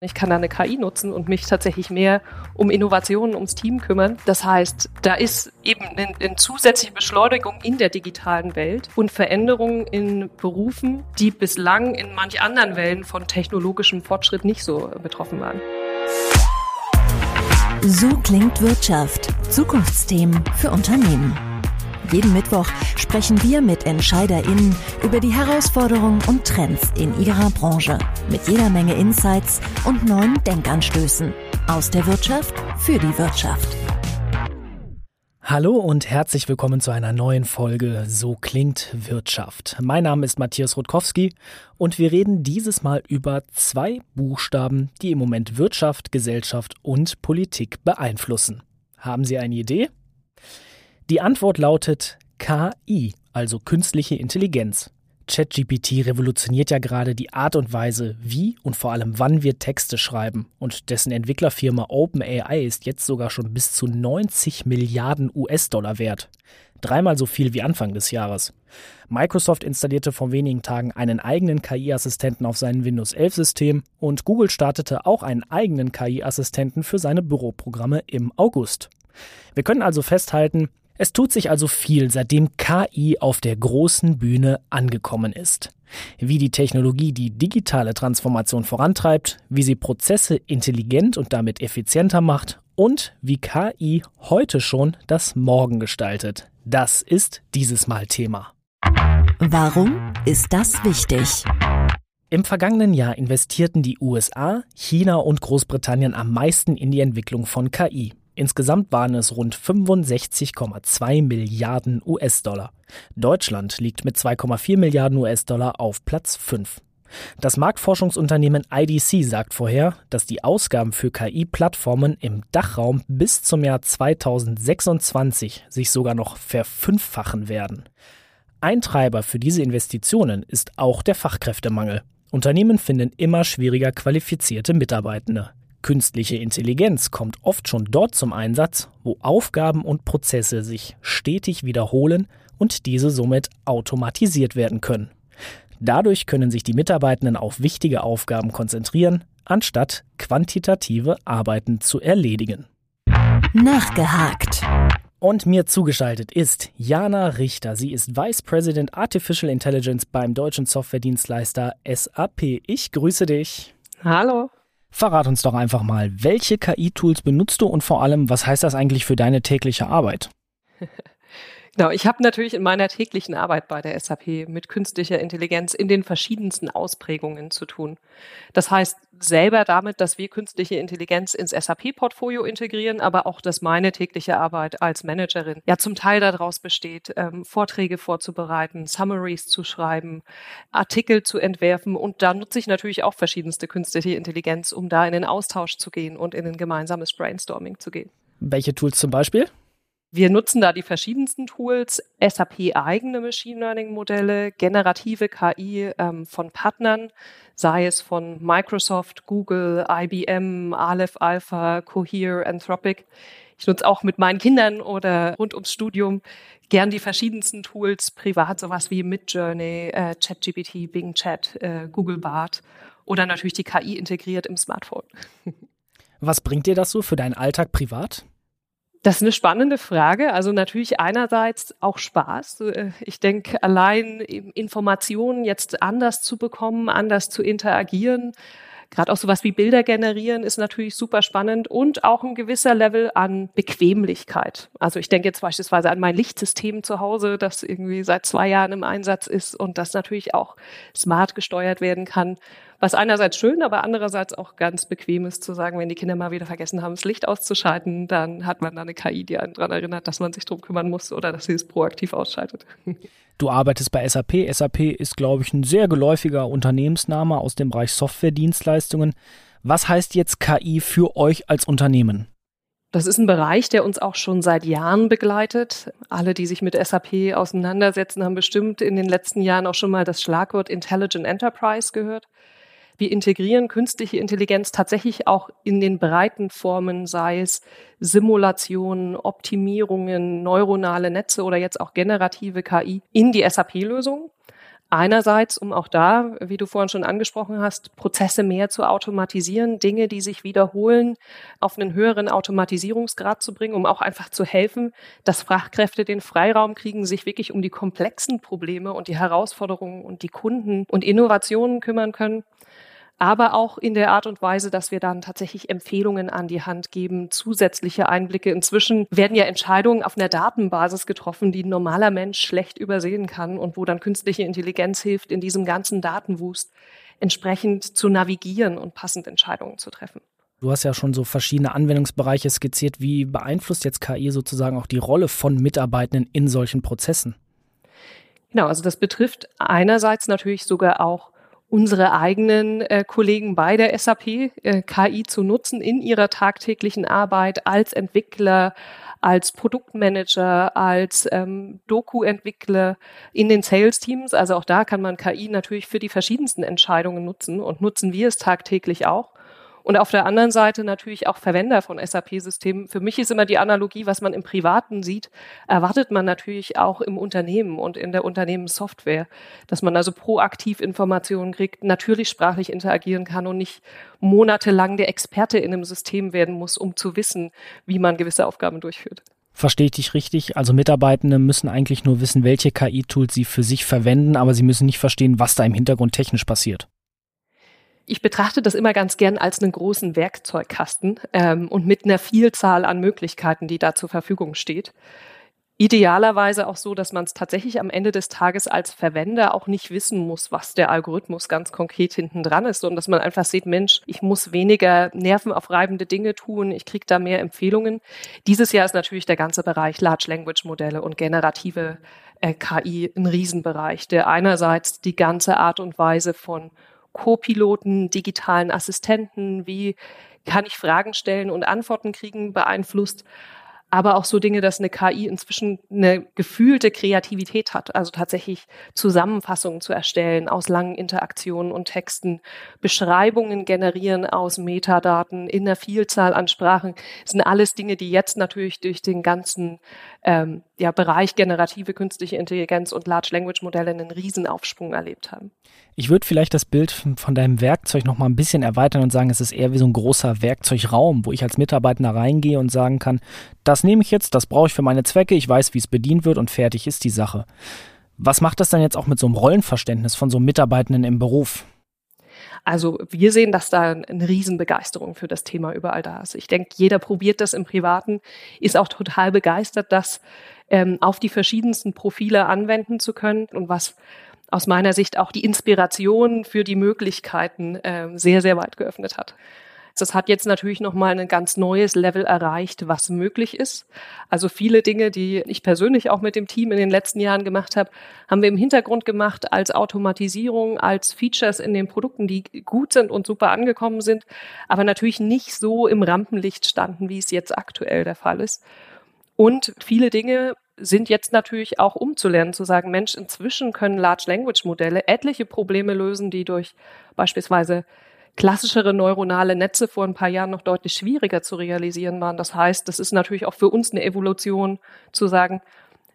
Ich kann da eine KI nutzen und mich tatsächlich mehr um Innovationen, ums Team kümmern. Das heißt, da ist eben eine, eine, zusätzliche Beschleunigung in der digitalen Welt und Veränderungen in Berufen, die bislang in manch anderen Wellen von technologischem Fortschritt nicht so betroffen waren. So klingt Wirtschaft. Zukunftsthemen für Unternehmen. Jeden Mittwoch sprechen wir mit EntscheiderInnen über die Herausforderungen und Trends in ihrer Branche. Mit jeder Menge Insights und neuen Denkanstößen. Aus der Wirtschaft für die Wirtschaft. Hallo und herzlich willkommen zu einer neuen Folge So klingt Wirtschaft. Mein Name ist Matthias Rutkowski und wir reden dieses Mal über zwei Buchstaben, die im Moment Wirtschaft, Gesellschaft und Politik beeinflussen. Haben Sie eine Idee? Die Antwort lautet KI, also künstliche Intelligenz. ChatGPT revolutioniert ja gerade die Art und Weise, wie und vor allem wann wir Texte schreiben. Und dessen Entwicklerfirma OpenAI ist jetzt sogar schon bis zu 90 Milliarden US-Dollar wert. Dreimal so viel wie Anfang des Jahres. Microsoft installierte vor wenigen Tagen einen eigenen KI-Assistenten auf seinem Windows 11-System und Google startete auch einen eigenen KI-Assistenten für seine Büroprogramme im August. Wir können also festhalten, es tut sich also viel, seitdem KI auf der großen Bühne angekommen ist. Wie die Technologie die digitale Transformation vorantreibt, wie sie Prozesse intelligent und damit effizienter macht und wie KI heute schon das Morgen gestaltet. Das ist dieses Mal Thema. Warum ist das wichtig? Im vergangenen Jahr investierten die USA, China und Großbritannien am meisten in die Entwicklung von KI. Insgesamt waren es rund 65,2 Milliarden US-Dollar. Deutschland liegt mit 2,4 Milliarden US-Dollar auf Platz 5. Das Marktforschungsunternehmen IDC sagt vorher, dass die Ausgaben für KI-Plattformen im Dachraum bis zum Jahr 2026 sich sogar noch verfünffachen werden. Ein Treiber für diese Investitionen ist auch der Fachkräftemangel. Unternehmen finden immer schwieriger qualifizierte Mitarbeitende. Künstliche Intelligenz kommt oft schon dort zum Einsatz, wo Aufgaben und Prozesse sich stetig wiederholen und diese somit automatisiert werden können. Dadurch können sich die Mitarbeitenden auf wichtige Aufgaben konzentrieren, anstatt quantitative Arbeiten zu erledigen. Nachgehakt. Und mir zugeschaltet ist Jana Richter. Sie ist Vice President Artificial Intelligence beim deutschen Softwaredienstleister SAP. Ich grüße dich. Hallo. Verrat uns doch einfach mal, welche KI-Tools benutzt du und vor allem, was heißt das eigentlich für deine tägliche Arbeit? Genau, ich habe natürlich in meiner täglichen Arbeit bei der SAP mit künstlicher Intelligenz in den verschiedensten Ausprägungen zu tun. Das heißt selber damit, dass wir künstliche Intelligenz ins SAP-Portfolio integrieren, aber auch, dass meine tägliche Arbeit als Managerin ja zum Teil daraus besteht, ähm, Vorträge vorzubereiten, Summaries zu schreiben, Artikel zu entwerfen und da nutze ich natürlich auch verschiedenste künstliche Intelligenz, um da in den Austausch zu gehen und in ein gemeinsames Brainstorming zu gehen. Welche Tools zum Beispiel? Wir nutzen da die verschiedensten Tools, SAP-eigene Machine Learning-Modelle, generative KI ähm, von Partnern, sei es von Microsoft, Google, IBM, Aleph Alpha, Cohere, Anthropic. Ich nutze auch mit meinen Kindern oder rund ums Studium gern die verschiedensten Tools, privat sowas wie Midjourney, äh, ChatGPT, Bing Chat, äh, Google Bart oder natürlich die KI integriert im Smartphone. Was bringt dir das so für deinen Alltag privat? Das ist eine spannende Frage. Also natürlich einerseits auch Spaß. Äh, ich denke, allein Informationen jetzt anders zu bekommen, anders zu interagieren, gerade auch sowas wie Bilder generieren ist natürlich super spannend und auch ein gewisser Level an Bequemlichkeit. Also ich denke jetzt beispielsweise an mein Lichtsystem zu Hause, das irgendwie seit zwei Jahren im Einsatz ist und das natürlich auch smart gesteuert werden kann was einerseits schön, aber andererseits auch ganz bequem ist zu sagen, wenn die Kinder mal wieder vergessen haben, das Licht auszuschalten, dann hat man da eine KI, die einen daran erinnert, dass man sich drum kümmern muss oder dass sie es proaktiv ausschaltet. Du arbeitest bei SAP. SAP ist, glaube ich, ein sehr geläufiger Unternehmensname aus dem Bereich Softwaredienstleistungen. Was heißt jetzt KI für euch als Unternehmen? Das ist ein Bereich, der uns auch schon seit Jahren begleitet. Alle, die sich mit SAP auseinandersetzen, haben bestimmt in den letzten Jahren auch schon mal das Schlagwort Intelligent Enterprise gehört. Wir integrieren künstliche Intelligenz tatsächlich auch in den breiten Formen, sei es Simulationen, Optimierungen, neuronale Netze oder jetzt auch generative KI in die SAP-Lösung. Einerseits, um auch da, wie du vorhin schon angesprochen hast, Prozesse mehr zu automatisieren, Dinge, die sich wiederholen, auf einen höheren Automatisierungsgrad zu bringen, um auch einfach zu helfen, dass Fachkräfte den Freiraum kriegen, sich wirklich um die komplexen Probleme und die Herausforderungen und die Kunden und Innovationen kümmern können aber auch in der Art und Weise, dass wir dann tatsächlich Empfehlungen an die Hand geben, zusätzliche Einblicke. Inzwischen werden ja Entscheidungen auf einer Datenbasis getroffen, die ein normaler Mensch schlecht übersehen kann und wo dann künstliche Intelligenz hilft, in diesem ganzen Datenwust entsprechend zu navigieren und passend Entscheidungen zu treffen. Du hast ja schon so verschiedene Anwendungsbereiche skizziert. Wie beeinflusst jetzt KI sozusagen auch die Rolle von Mitarbeitenden in solchen Prozessen? Genau, also das betrifft einerseits natürlich sogar auch unsere eigenen äh, Kollegen bei der SAP äh, KI zu nutzen in ihrer tagtäglichen Arbeit als Entwickler, als Produktmanager, als ähm, Doku-Entwickler in den Sales-Teams. Also auch da kann man KI natürlich für die verschiedensten Entscheidungen nutzen und nutzen wir es tagtäglich auch. Und auf der anderen Seite natürlich auch Verwender von SAP-Systemen. Für mich ist immer die Analogie, was man im Privaten sieht, erwartet man natürlich auch im Unternehmen und in der Unternehmenssoftware, dass man also proaktiv Informationen kriegt, natürlich sprachlich interagieren kann und nicht monatelang der Experte in einem System werden muss, um zu wissen, wie man gewisse Aufgaben durchführt. Verstehe ich dich richtig? Also Mitarbeitende müssen eigentlich nur wissen, welche KI-Tools sie für sich verwenden, aber sie müssen nicht verstehen, was da im Hintergrund technisch passiert ich betrachte das immer ganz gern als einen großen Werkzeugkasten ähm, und mit einer Vielzahl an Möglichkeiten, die da zur Verfügung steht. Idealerweise auch so, dass man es tatsächlich am Ende des Tages als Verwender auch nicht wissen muss, was der Algorithmus ganz konkret hinten dran ist, sondern dass man einfach sieht, Mensch, ich muss weniger nervenaufreibende Dinge tun, ich kriege da mehr Empfehlungen. Dieses Jahr ist natürlich der ganze Bereich Large Language Modelle und generative äh, KI ein Riesenbereich, der einerseits die ganze Art und Weise von Co-Piloten, digitalen Assistenten, wie kann ich Fragen stellen und Antworten kriegen, beeinflusst aber auch so Dinge, dass eine KI inzwischen eine gefühlte Kreativität hat, also tatsächlich Zusammenfassungen zu erstellen aus langen Interaktionen und Texten, Beschreibungen generieren aus Metadaten in einer Vielzahl an Sprachen. Das sind alles Dinge, die jetzt natürlich durch den ganzen ähm, ja, Bereich generative künstliche Intelligenz und Large Language Modelle einen Riesenaufschwung erlebt haben. Ich würde vielleicht das Bild von deinem Werkzeug noch mal ein bisschen erweitern und sagen, es ist eher wie so ein großer Werkzeugraum, wo ich als Mitarbeiter reingehe und sagen kann, das nehme ich jetzt, das brauche ich für meine Zwecke, ich weiß, wie es bedient wird und fertig ist die Sache. Was macht das dann jetzt auch mit so einem Rollenverständnis von so Mitarbeitenden im Beruf? Also wir sehen, dass da eine Riesenbegeisterung für das Thema überall da ist. Ich denke, jeder probiert das im Privaten, ist auch total begeistert, das ähm, auf die verschiedensten Profile anwenden zu können und was aus meiner Sicht auch die Inspiration für die Möglichkeiten ähm, sehr, sehr weit geöffnet hat. Das hat jetzt natürlich nochmal ein ganz neues Level erreicht, was möglich ist. Also viele Dinge, die ich persönlich auch mit dem Team in den letzten Jahren gemacht habe, haben wir im Hintergrund gemacht als Automatisierung, als Features in den Produkten, die gut sind und super angekommen sind, aber natürlich nicht so im Rampenlicht standen, wie es jetzt aktuell der Fall ist. Und viele Dinge sind jetzt natürlich auch umzulernen, zu sagen, Mensch, inzwischen können Large Language Modelle etliche Probleme lösen, die durch beispielsweise klassischere neuronale Netze vor ein paar Jahren noch deutlich schwieriger zu realisieren waren. Das heißt, das ist natürlich auch für uns eine Evolution zu sagen,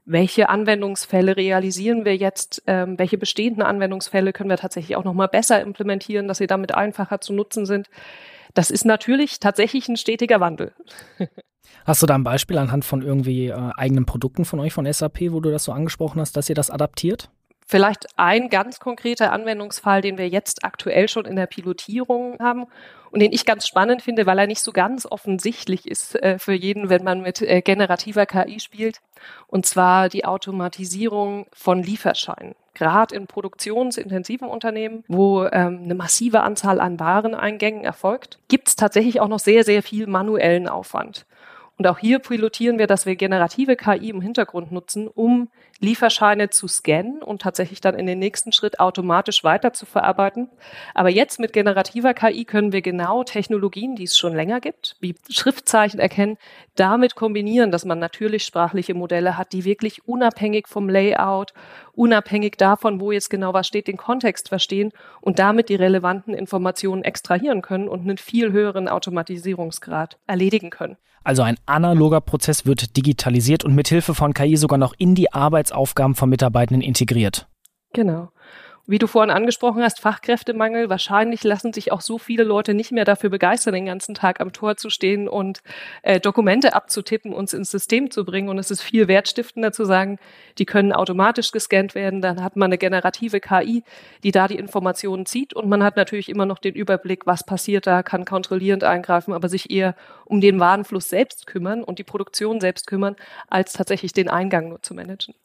welche Anwendungsfälle realisieren wir jetzt, ähm, welche bestehenden Anwendungsfälle können wir tatsächlich auch noch mal besser implementieren, dass sie damit einfacher zu nutzen sind. Das ist natürlich tatsächlich ein stetiger Wandel. Hast du da ein Beispiel anhand von irgendwie äh, eigenen Produkten von euch von SAP, wo du das so angesprochen hast, dass ihr das adaptiert? Vielleicht ein ganz konkreter Anwendungsfall, den wir jetzt aktuell schon in der Pilotierung haben und den ich ganz spannend finde, weil er nicht so ganz offensichtlich ist äh, für jeden, wenn man mit äh, generativer KI spielt. Und zwar die Automatisierung von Lieferscheinen. Gerade in produktionsintensiven Unternehmen, wo ähm, eine massive Anzahl an Wareneingängen erfolgt, gibt es tatsächlich auch noch sehr, sehr viel manuellen Aufwand. Und auch hier pilotieren wir, dass wir generative KI im Hintergrund nutzen, um Lieferscheine zu scannen und tatsächlich dann in den nächsten Schritt automatisch weiter zu verarbeiten. Aber jetzt mit generativer KI können wir genau Technologien, die es schon länger gibt, wie Schriftzeichen erkennen, damit kombinieren, dass man natürlich sprachliche Modelle hat, die wirklich unabhängig vom Layout, unabhängig davon, wo jetzt genau was steht, den Kontext verstehen und damit die relevanten Informationen extrahieren können und einen viel höheren Automatisierungsgrad erledigen können. Also ein analoger Prozess wird digitalisiert und mithilfe von KI sogar noch in die Arbeitsaufgaben von Mitarbeitenden integriert. Genau. Wie du vorhin angesprochen hast, Fachkräftemangel. Wahrscheinlich lassen sich auch so viele Leute nicht mehr dafür begeistern, den ganzen Tag am Tor zu stehen und äh, Dokumente abzutippen, uns ins System zu bringen. Und es ist viel wertstiftender zu sagen, die können automatisch gescannt werden. Dann hat man eine generative KI, die da die Informationen zieht. Und man hat natürlich immer noch den Überblick, was passiert da, kann kontrollierend eingreifen, aber sich eher um den Warenfluss selbst kümmern und die Produktion selbst kümmern, als tatsächlich den Eingang nur zu managen.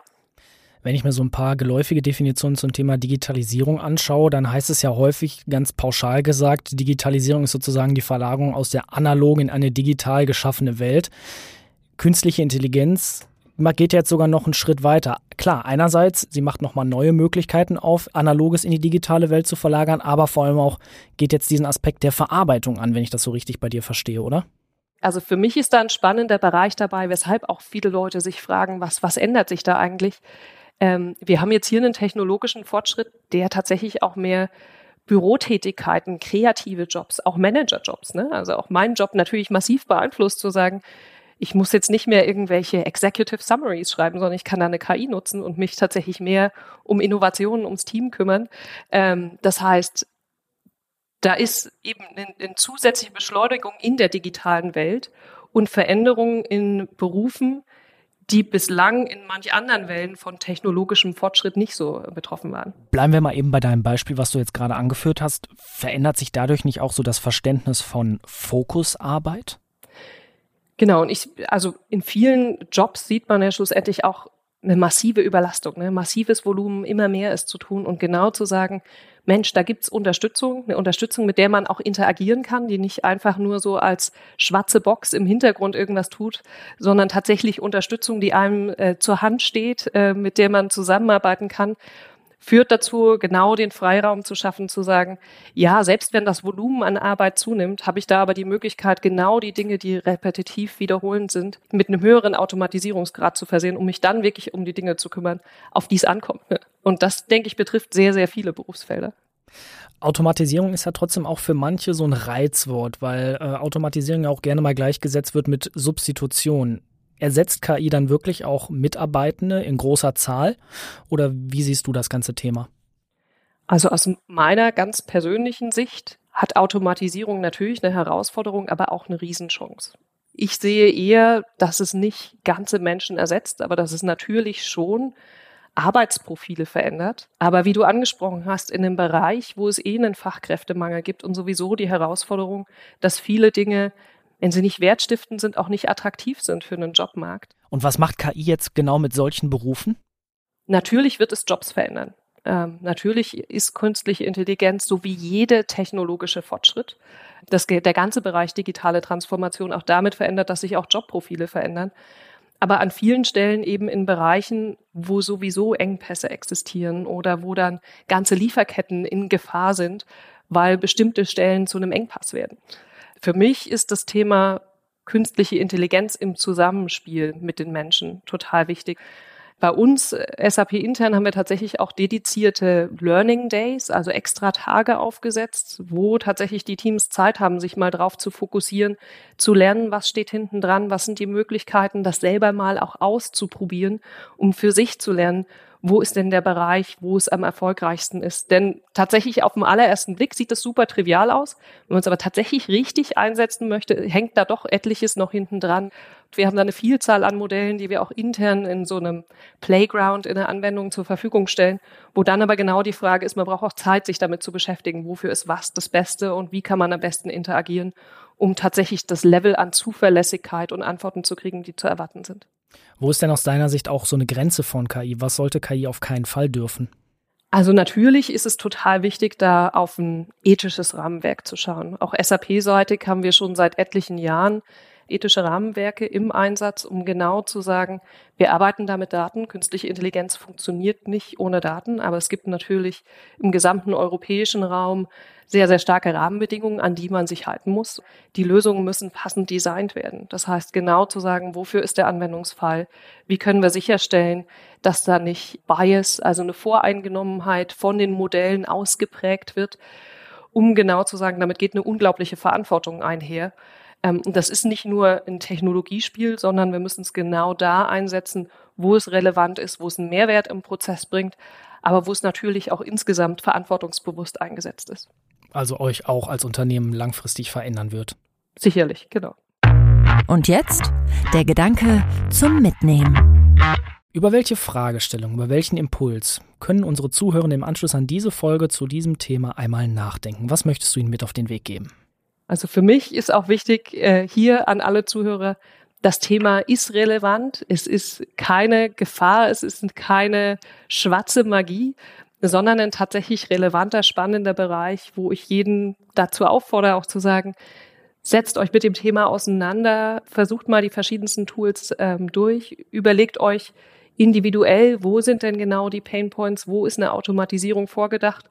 Wenn ich mir so ein paar geläufige Definitionen zum Thema Digitalisierung anschaue, dann heißt es ja häufig ganz pauschal gesagt, Digitalisierung ist sozusagen die Verlagerung aus der analogen in eine digital geschaffene Welt. Künstliche Intelligenz geht jetzt sogar noch einen Schritt weiter. Klar, einerseits, sie macht nochmal neue Möglichkeiten auf, analoges in die digitale Welt zu verlagern, aber vor allem auch geht jetzt diesen Aspekt der Verarbeitung an, wenn ich das so richtig bei dir verstehe, oder? Also für mich ist da ein spannender Bereich dabei, weshalb auch viele Leute sich fragen, was, was ändert sich da eigentlich? Ähm, wir haben jetzt hier einen technologischen Fortschritt, der tatsächlich auch mehr Bürotätigkeiten, kreative Jobs, auch Managerjobs, ne? also auch meinen Job natürlich massiv beeinflusst, zu sagen, ich muss jetzt nicht mehr irgendwelche Executive Summaries schreiben, sondern ich kann da eine KI nutzen und mich tatsächlich mehr um Innovationen, ums Team kümmern. Ähm, das heißt, da ist eben eine, eine zusätzliche Beschleunigung in der digitalen Welt und Veränderungen in Berufen, die bislang in manch anderen Wellen von technologischem Fortschritt nicht so betroffen waren. Bleiben wir mal eben bei deinem Beispiel, was du jetzt gerade angeführt hast. Verändert sich dadurch nicht auch so das Verständnis von Fokusarbeit? Genau, und ich, also in vielen Jobs sieht man ja schlussendlich auch eine massive Überlastung, ne? massives Volumen, immer mehr ist zu tun und genau zu sagen, Mensch, da gibt's Unterstützung, eine Unterstützung, mit der man auch interagieren kann, die nicht einfach nur so als schwarze Box im Hintergrund irgendwas tut, sondern tatsächlich Unterstützung, die einem äh, zur Hand steht, äh, mit der man zusammenarbeiten kann führt dazu, genau den Freiraum zu schaffen, zu sagen, ja, selbst wenn das Volumen an Arbeit zunimmt, habe ich da aber die Möglichkeit, genau die Dinge, die repetitiv wiederholend sind, mit einem höheren Automatisierungsgrad zu versehen, um mich dann wirklich um die Dinge zu kümmern, auf die es ankommt. Und das, denke ich, betrifft sehr, sehr viele Berufsfelder. Automatisierung ist ja trotzdem auch für manche so ein Reizwort, weil äh, Automatisierung ja auch gerne mal gleichgesetzt wird mit Substitution. Ersetzt KI dann wirklich auch Mitarbeitende in großer Zahl? Oder wie siehst du das ganze Thema? Also aus meiner ganz persönlichen Sicht hat Automatisierung natürlich eine Herausforderung, aber auch eine Riesenchance. Ich sehe eher, dass es nicht ganze Menschen ersetzt, aber dass es natürlich schon Arbeitsprofile verändert. Aber wie du angesprochen hast, in einem Bereich, wo es eh einen Fachkräftemangel gibt und sowieso die Herausforderung, dass viele Dinge wenn sie nicht wertstiftend sind, auch nicht attraktiv sind für einen Jobmarkt. Und was macht KI jetzt genau mit solchen Berufen? Natürlich wird es Jobs verändern. Ähm, natürlich ist künstliche Intelligenz so wie jede technologische Fortschritt. Das, der ganze Bereich digitale Transformation auch damit verändert, dass sich auch Jobprofile verändern. Aber an vielen Stellen eben in Bereichen, wo sowieso Engpässe existieren oder wo dann ganze Lieferketten in Gefahr sind, weil bestimmte Stellen zu einem Engpass werden. Für mich ist das Thema künstliche Intelligenz im Zusammenspiel mit den Menschen total wichtig. Bei uns, äh, SAP intern, haben wir tatsächlich auch dedizierte Learning Days, also extra Tage aufgesetzt, wo tatsächlich die Teams Zeit haben, sich mal drauf zu fokussieren, zu lernen, was steht hinten dran, was sind die Möglichkeiten, das selber mal auch auszuprobieren, um für sich zu lernen, wo ist denn der Bereich, wo es am erfolgreichsten ist. Denn tatsächlich auf den allerersten Blick sieht das super trivial aus. Wenn man es aber tatsächlich richtig einsetzen möchte, hängt da doch etliches noch hinten dran. Wir haben da eine Vielzahl an Modellen, die wir auch intern in so einem Playground in der Anwendung zur Verfügung stellen, wo dann aber genau die Frage ist, man braucht auch Zeit, sich damit zu beschäftigen. Wofür ist was das Beste und wie kann man am besten interagieren, um tatsächlich das Level an Zuverlässigkeit und Antworten zu kriegen, die zu erwarten sind. Wo ist denn aus deiner Sicht auch so eine Grenze von KI? Was sollte KI auf keinen Fall dürfen? Also natürlich ist es total wichtig, da auf ein ethisches Rahmenwerk zu schauen. Auch SAP-seitig haben wir schon seit etlichen Jahren ethische Rahmenwerke im Einsatz, um genau zu sagen, wir arbeiten da mit Daten. Künstliche Intelligenz funktioniert nicht ohne Daten, aber es gibt natürlich im gesamten europäischen Raum sehr, sehr starke Rahmenbedingungen, an die man sich halten muss. Die Lösungen müssen passend designt werden. Das heißt, genau zu sagen, wofür ist der Anwendungsfall? Wie können wir sicherstellen, dass da nicht Bias, also eine Voreingenommenheit von den Modellen ausgeprägt wird, um genau zu sagen, damit geht eine unglaubliche Verantwortung einher Ähm, und das ist nicht nur ein Technologiespiel, sondern wir müssen es genau da einsetzen, wo es relevant ist, wo es einen Mehrwert im Prozess bringt, aber wo es natürlich auch insgesamt verantwortungsbewusst eingesetzt ist. Also euch auch als Unternehmen langfristig verändern wird. Sicherlich, genau. Und jetzt der Gedanke zum Mitnehmen. Über welche Fragestellung, über welchen Impuls können unsere Zuhörer im Anschluss an diese Folge zu diesem Thema einmal nachdenken? Was möchtest du ihnen mit auf den Weg geben? Also für mich ist auch wichtig, äh, hier an alle Zuhörer, das Thema ist relevant. Es ist keine Gefahr, es ist keine schwarze Magie, sondern ein tatsächlich relevanter, spannender Bereich, wo ich jeden dazu auffordere, auch zu sagen, setzt euch mit dem Thema auseinander, versucht mal die verschiedensten Tools ähm, durch, überlegt euch individuell, wo sind denn genau die Pain Points, wo ist eine Automatisierung vorgedacht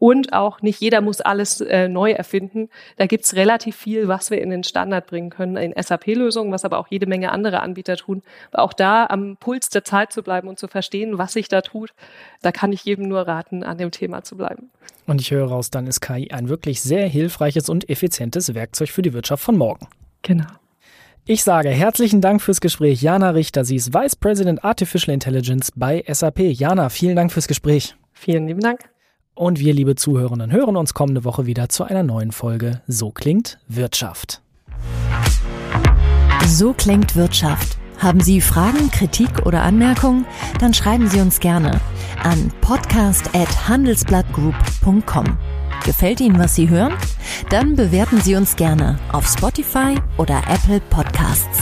und auch nicht jeder muss alles äh, neu erfinden. Da gibt's relativ viel, was wir in den Standard bringen können, in SAP-Lösungen, was aber auch jede Menge andere Anbieter tun. Aber auch da am Puls der Zeit zu bleiben und zu verstehen, was sich da tut, da kann ich jedem nur raten, an dem Thema zu bleiben. Und ich höre raus, dann ist KI ein wirklich sehr hilfreiches und effizientes Werkzeug für die Wirtschaft von morgen. Genau. Ich sage herzlichen Dank fürs Gespräch, Jana Richter. Sie ist Vice President Artificial Intelligence bei SAP. Jana, vielen Dank fürs Gespräch. Vielen lieben Dank. Und wir, liebe Zuhörerinnen, hören uns kommende Woche wieder zu einer neuen Folge So klingt Wirtschaft. So klingt Wirtschaft. Haben Sie Fragen, Kritik oder Anmerkungen? Dann schreiben Sie uns gerne an podcast@handelsblattgroup.com. Gefällt Ihnen, was Sie hören? Dann bewerten Sie uns gerne auf Spotify oder Apple Podcasts.